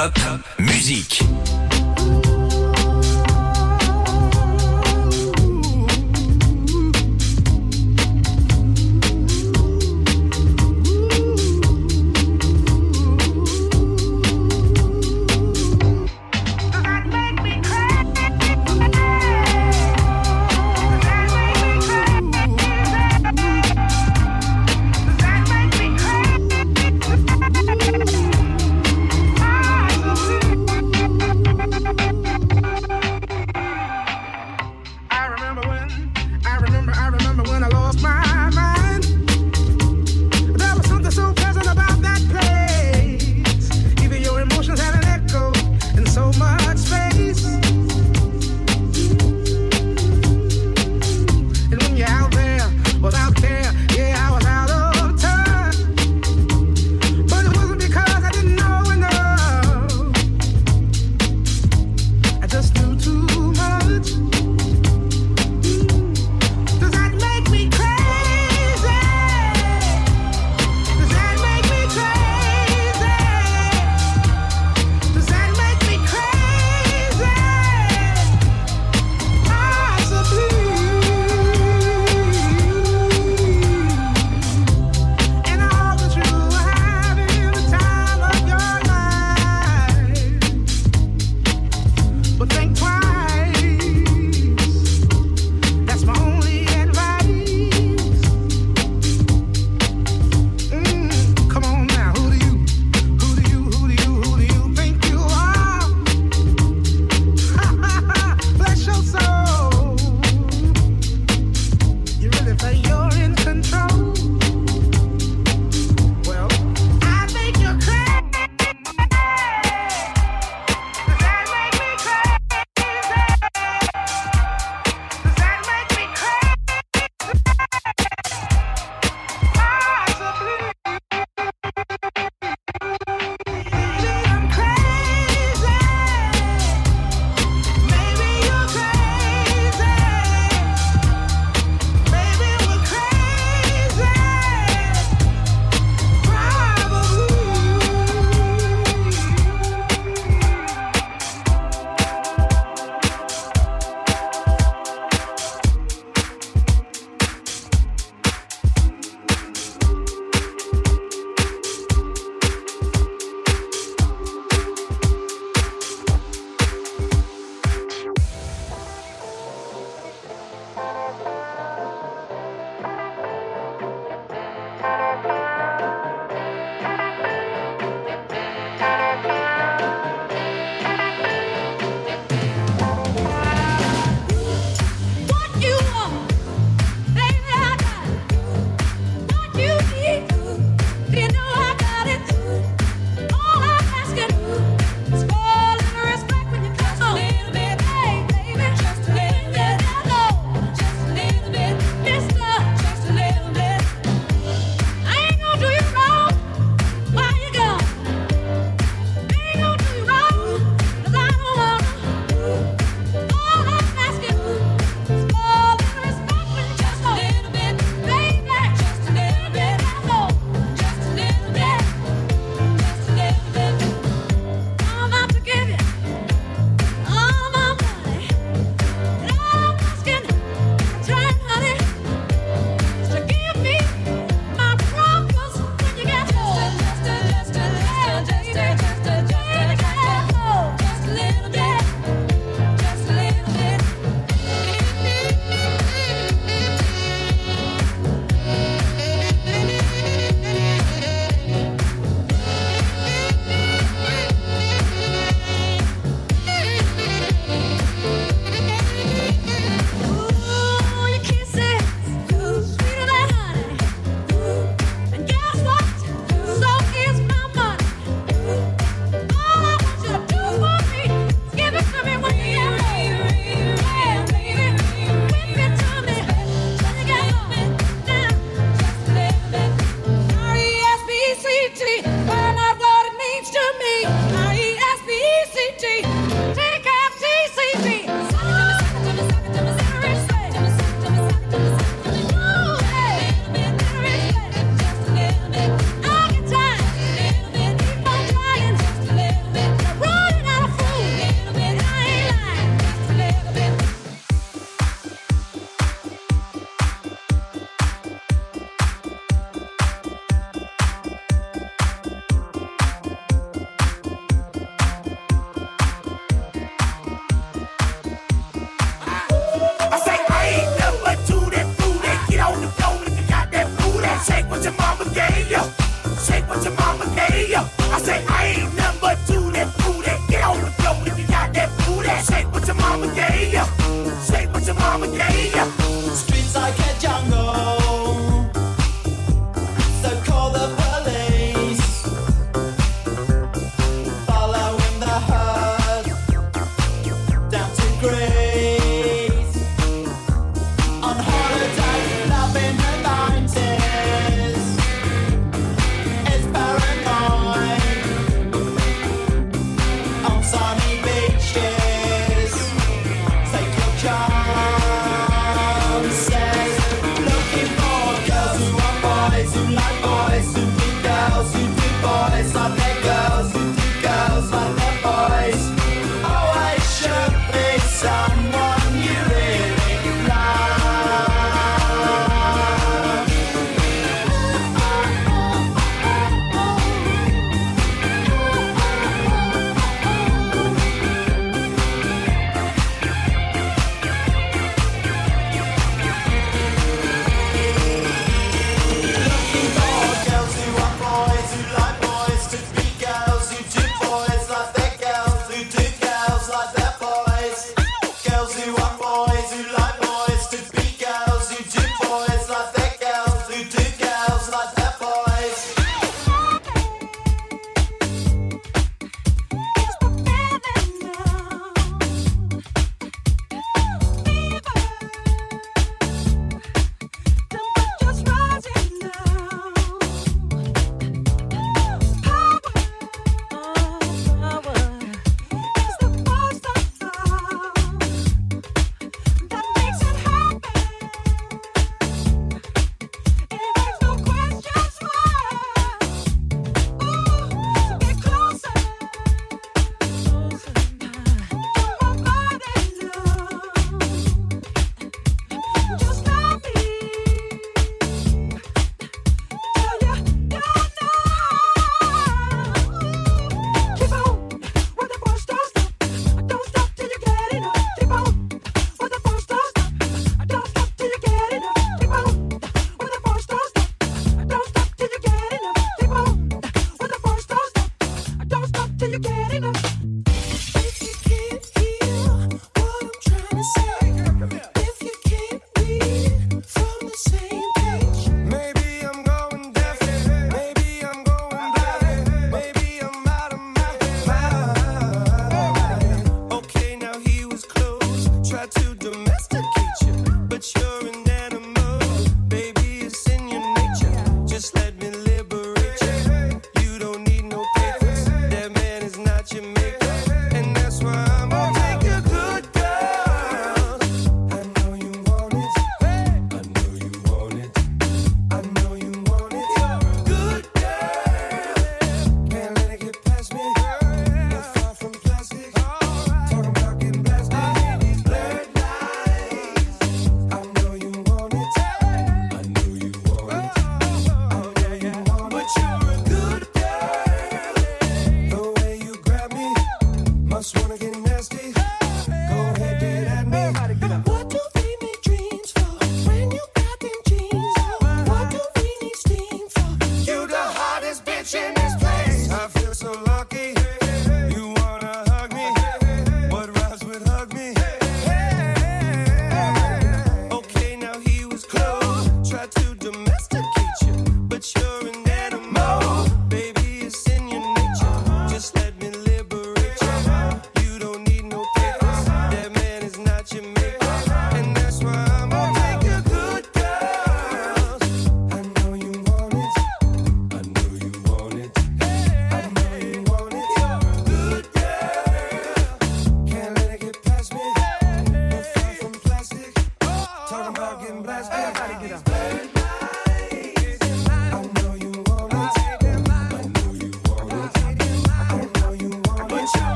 Top musique.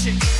watching.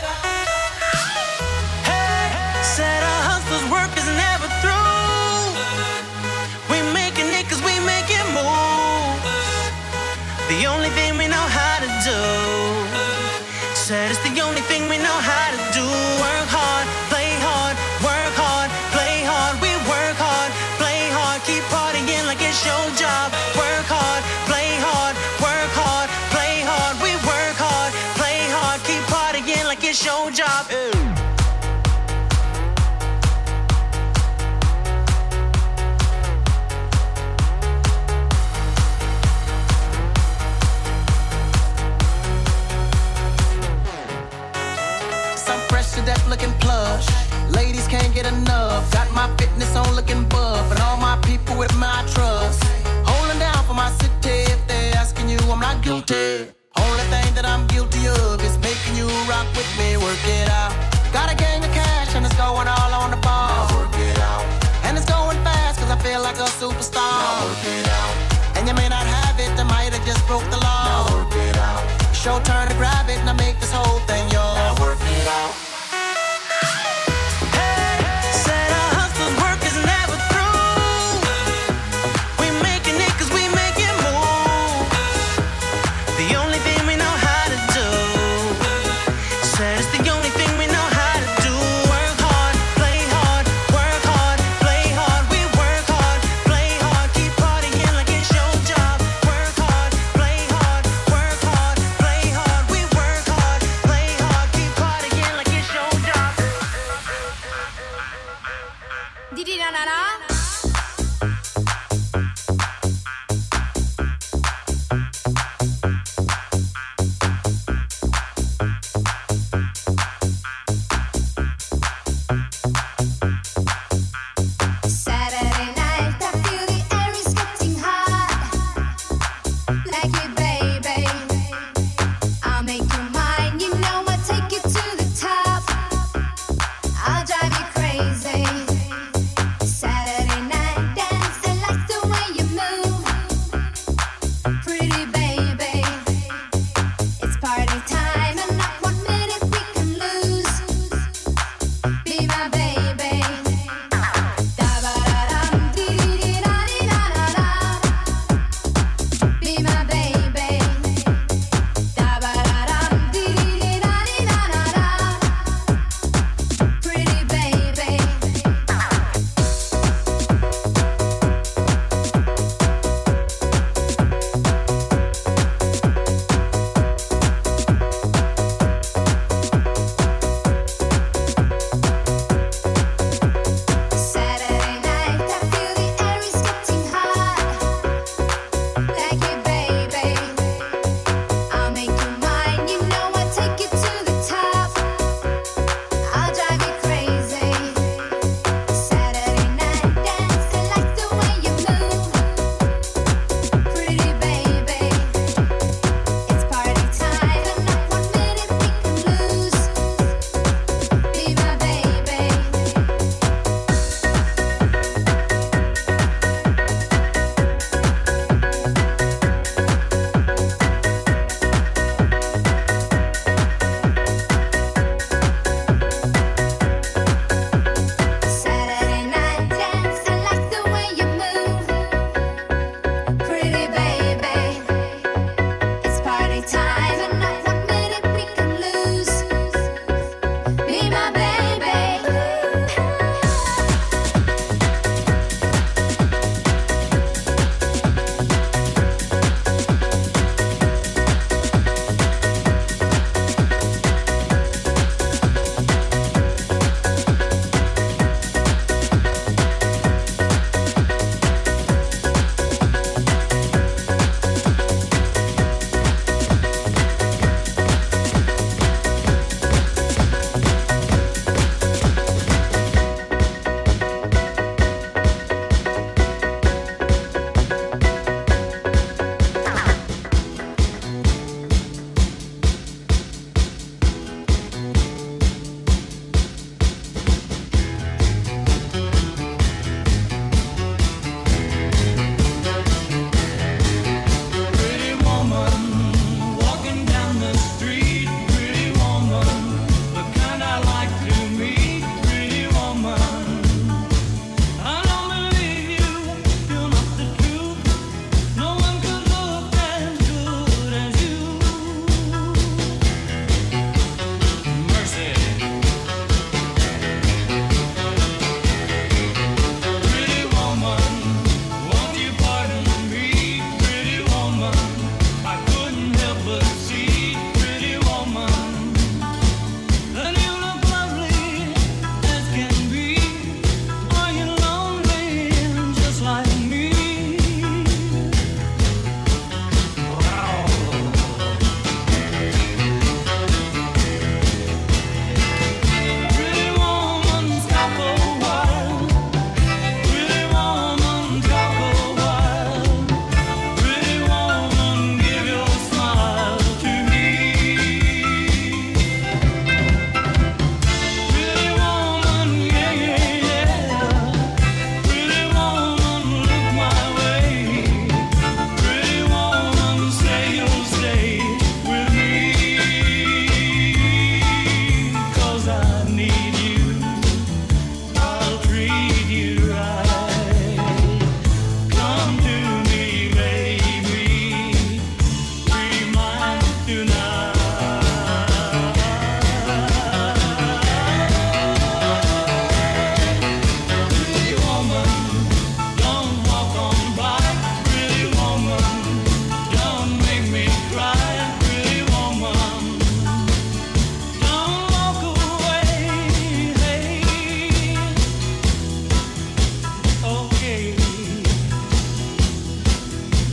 The only thing we know how to do. Said it's the only thing we know how to do. Work hard, looking buff. And all my people with my trust. Holding down for my city. If they're asking you, I'm not guilty. Only thing that I'm guilty of is making you rock with me. Work it out. Got a gang of cash and it's going all on the ball. work it out. And it's going fast cause I feel like a superstar. Now work it out. And you may not have it, I might have just broke the law. Now work it out. Your turn to grab it and I make this whole thing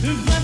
If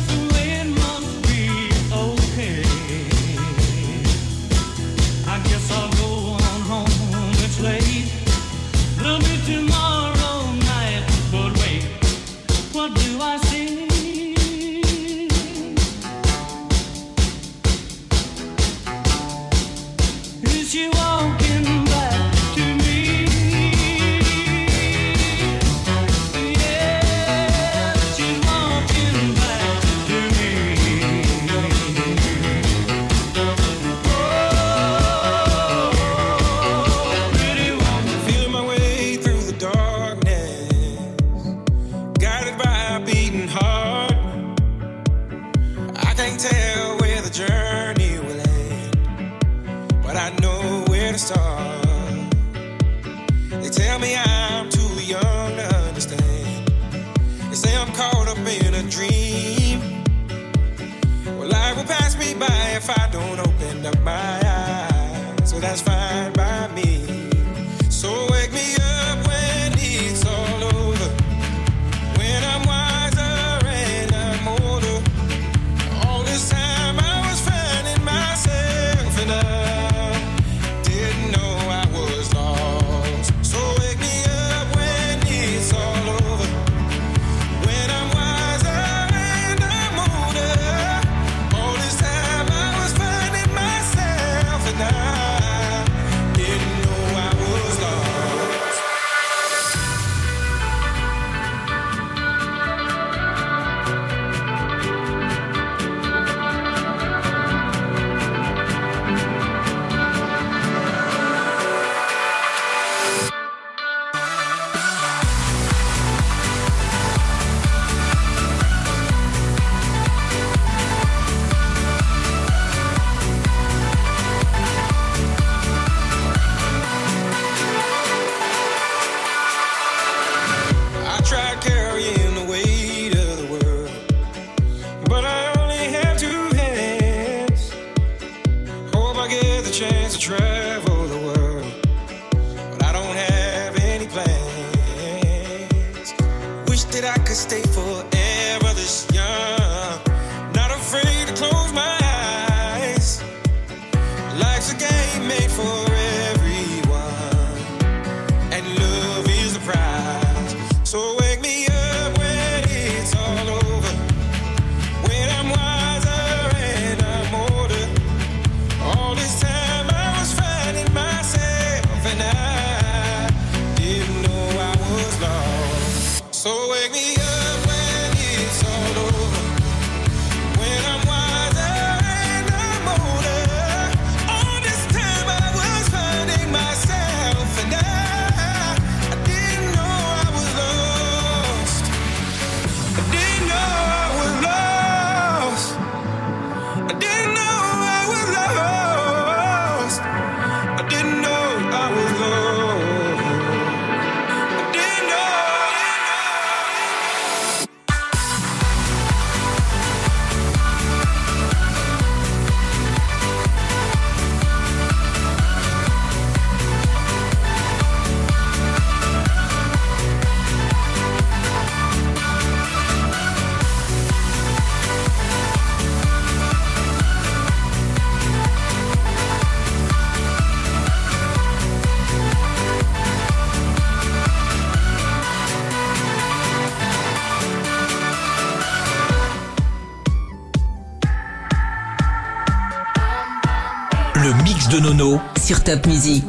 de Nono sur Top Music.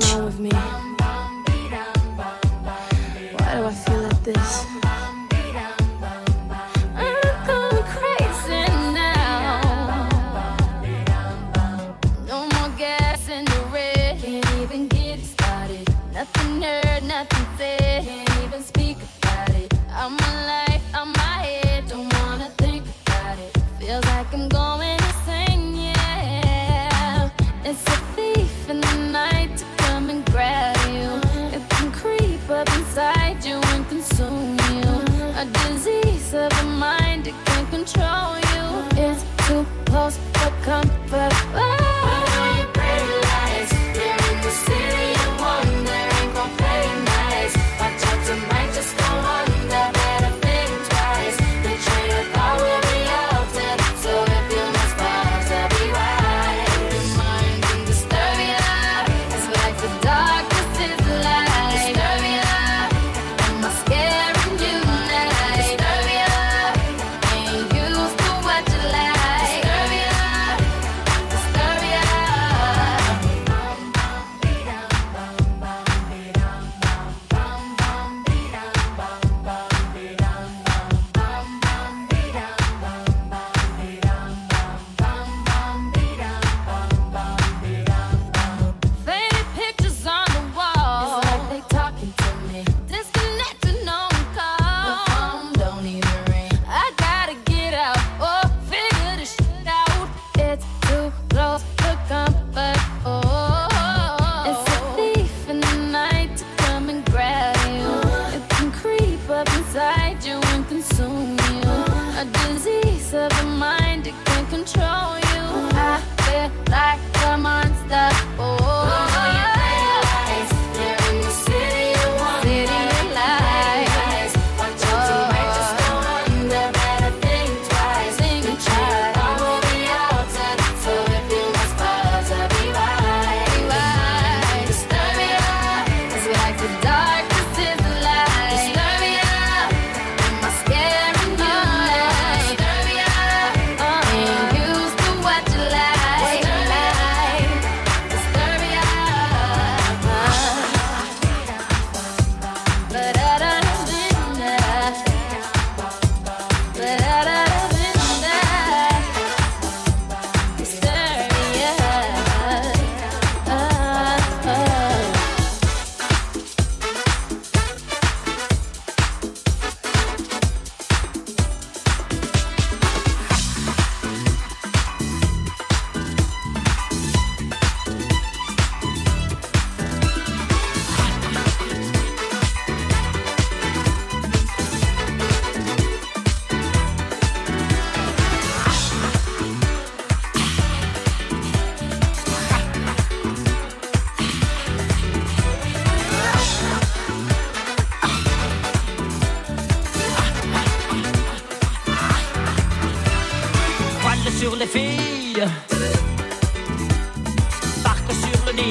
Je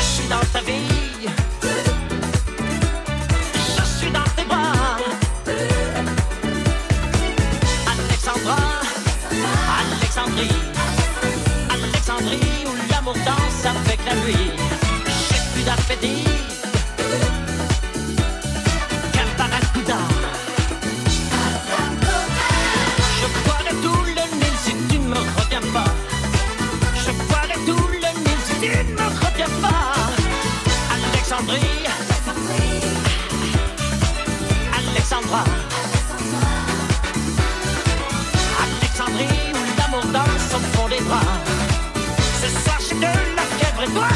suis dans ta vie. Je suis dans tes bras. Alexandra, Alexandrie, Alexandrie où l'amour danse avec la nuit. J'ai plus d'appétit. Bras. Ce soir de la fièvre et toi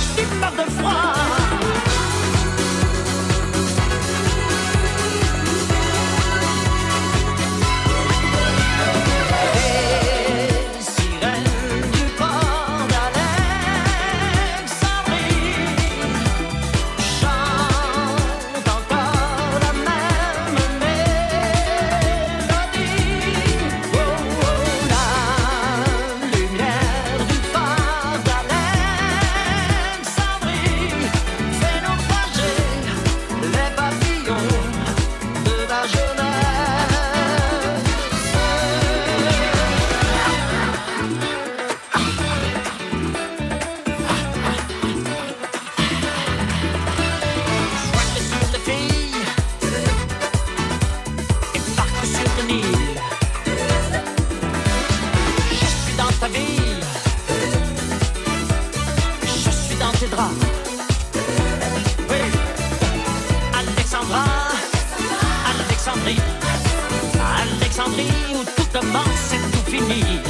Où tout commence et tout finit.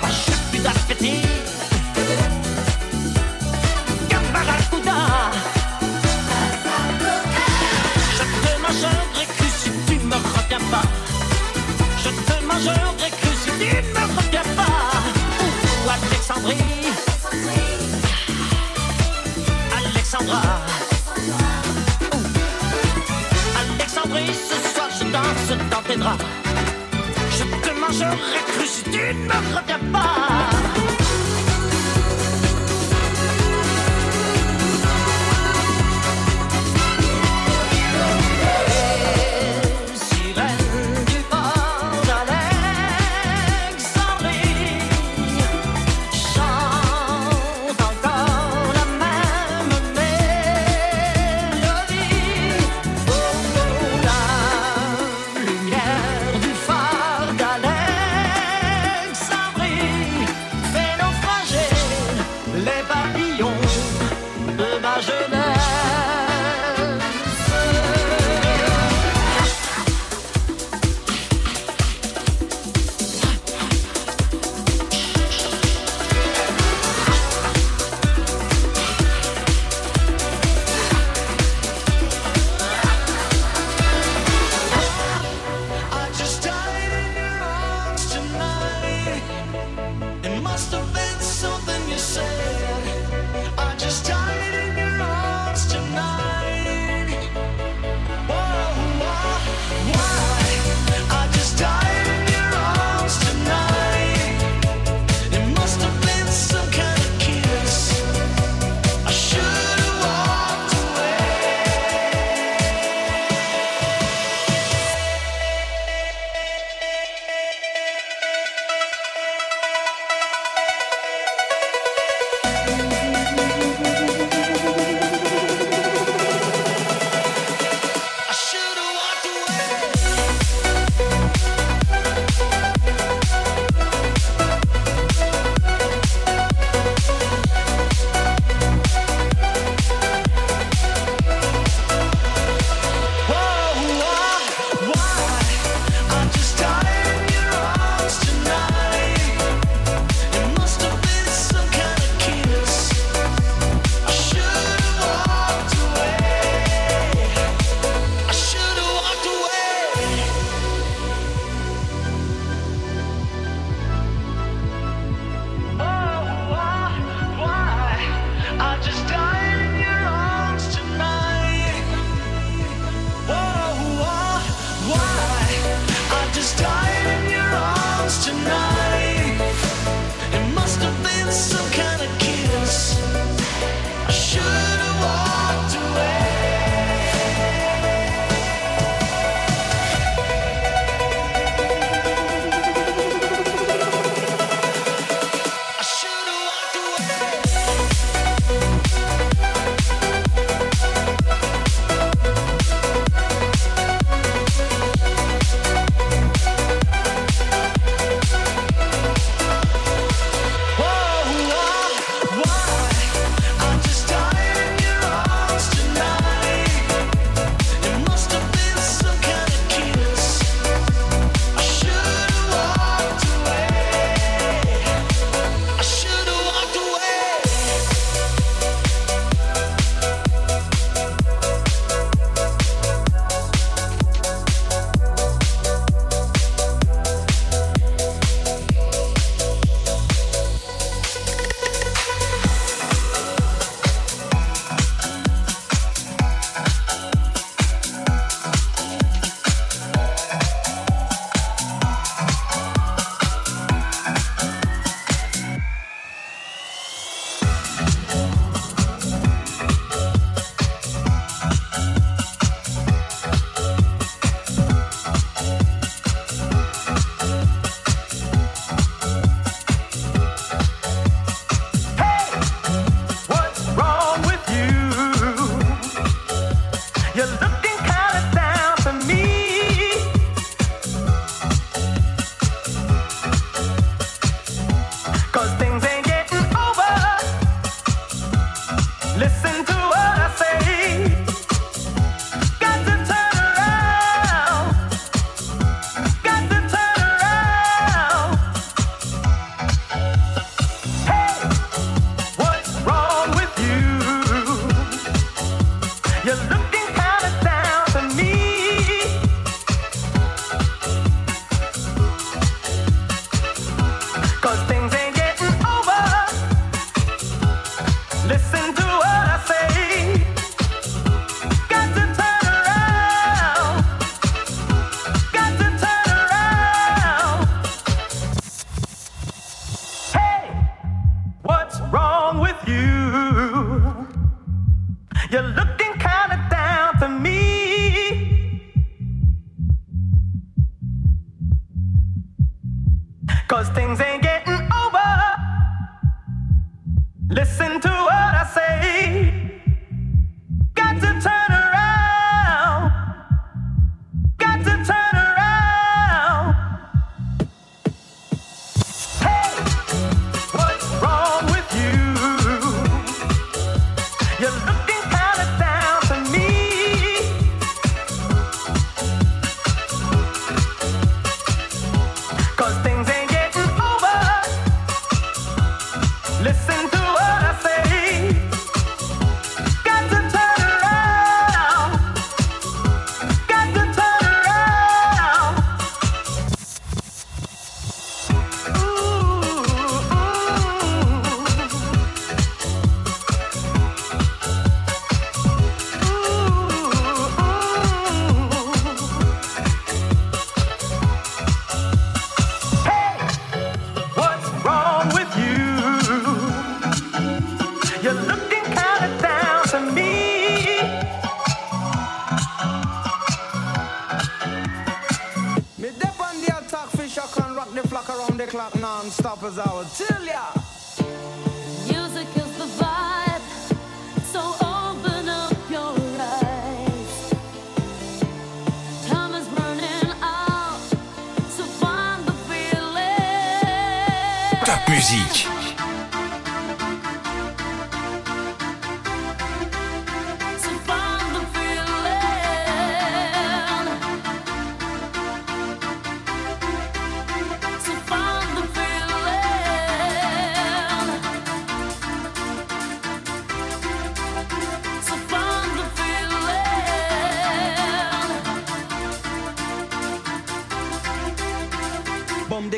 Moi, j'ai plus d'appétit. Qu'un barracuda. Je te mangerai cru si tu me reviens pas. Je te mangerai cru si tu ne me reviens pas. Ouh, Alexandrie, Alexandra. Alexandrie, ce soir je danse dans tes draps. Mangerai cru si tu ne me reviens pas.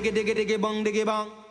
Diggy diggy diggy bong diggy bong.